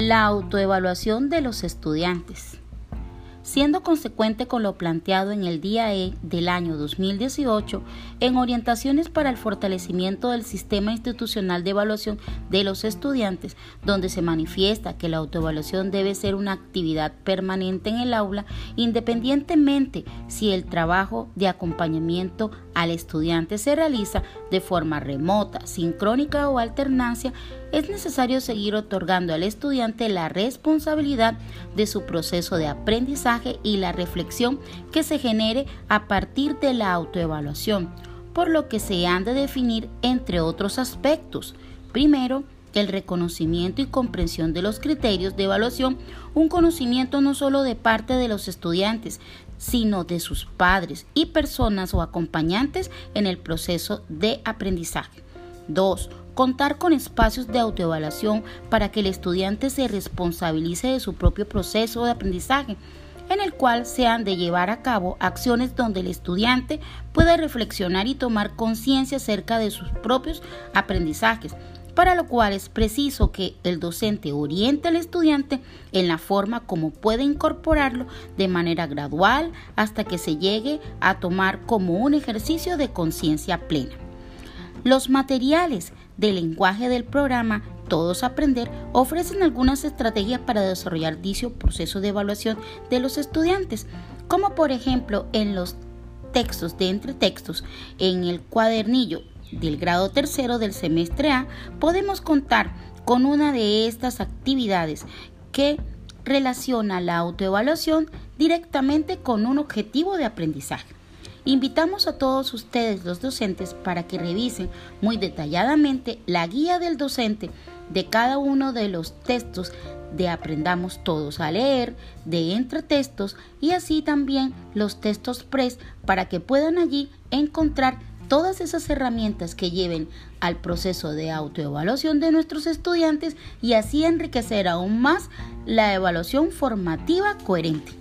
La autoevaluación de los estudiantes. Siendo consecuente con lo planteado en el día E del año 2018 en orientaciones para el fortalecimiento del sistema institucional de evaluación de los estudiantes, donde se manifiesta que la autoevaluación debe ser una actividad permanente en el aula, independientemente si el trabajo de acompañamiento al estudiante se realiza de forma remota, sincrónica o alternancia, es necesario seguir otorgando al estudiante la responsabilidad de su proceso de aprendizaje y la reflexión que se genere a partir de la autoevaluación, por lo que se han de definir entre otros aspectos. Primero, el reconocimiento y comprensión de los criterios de evaluación, un conocimiento no solo de parte de los estudiantes, sino de sus padres y personas o acompañantes en el proceso de aprendizaje. 2. Contar con espacios de autoevaluación para que el estudiante se responsabilice de su propio proceso de aprendizaje, en el cual se han de llevar a cabo acciones donde el estudiante pueda reflexionar y tomar conciencia acerca de sus propios aprendizajes, para lo cual es preciso que el docente oriente al estudiante en la forma como puede incorporarlo de manera gradual hasta que se llegue a tomar como un ejercicio de conciencia plena. Los materiales del lenguaje del programa Todos Aprender ofrecen algunas estrategias para desarrollar dicho proceso de evaluación de los estudiantes, como por ejemplo en los textos de entretextos, en el cuadernillo del grado tercero del semestre A, podemos contar con una de estas actividades que relaciona la autoevaluación directamente con un objetivo de aprendizaje. Invitamos a todos ustedes los docentes para que revisen muy detalladamente la guía del docente de cada uno de los textos de Aprendamos Todos a Leer, de Entretextos y así también los textos PRES para que puedan allí encontrar todas esas herramientas que lleven al proceso de autoevaluación de nuestros estudiantes y así enriquecer aún más la evaluación formativa coherente.